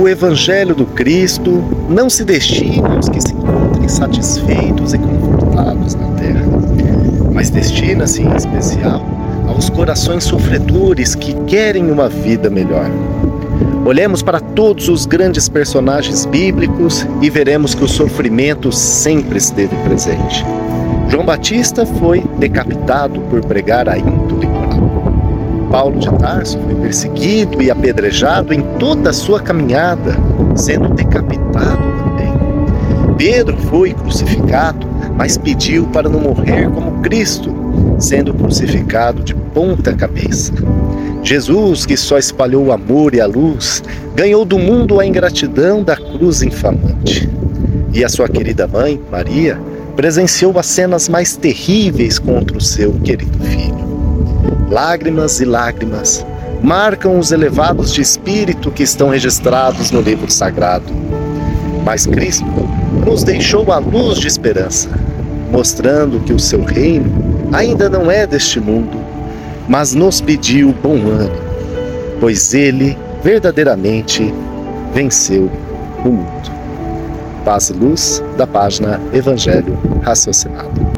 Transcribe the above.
o Evangelho do Cristo não se destina aos que se encontrem satisfeitos e confortados na terra, mas destina-se em especial aos corações sofredores que querem uma vida melhor. Olhemos para todos os grandes personagens bíblicos e veremos que o sofrimento sempre esteve presente. João Batista foi decapitado por pregar a índole. Paulo de Tarso foi perseguido e apedrejado em toda a sua caminhada, sendo decapitado também. Pedro foi crucificado, mas pediu para não morrer como Cristo, sendo crucificado de ponta cabeça. Jesus, que só espalhou o amor e a luz, ganhou do mundo a ingratidão da cruz infamante. E a sua querida mãe, Maria, presenciou as cenas mais terríveis contra o seu querido filho. Lágrimas e lágrimas marcam os elevados de espírito que estão registrados no livro sagrado. Mas Cristo nos deixou a luz de esperança, mostrando que o seu reino ainda não é deste mundo, mas nos pediu bom ânimo, pois ele verdadeiramente venceu o mundo. Paz e luz da página Evangelho Raciocinado.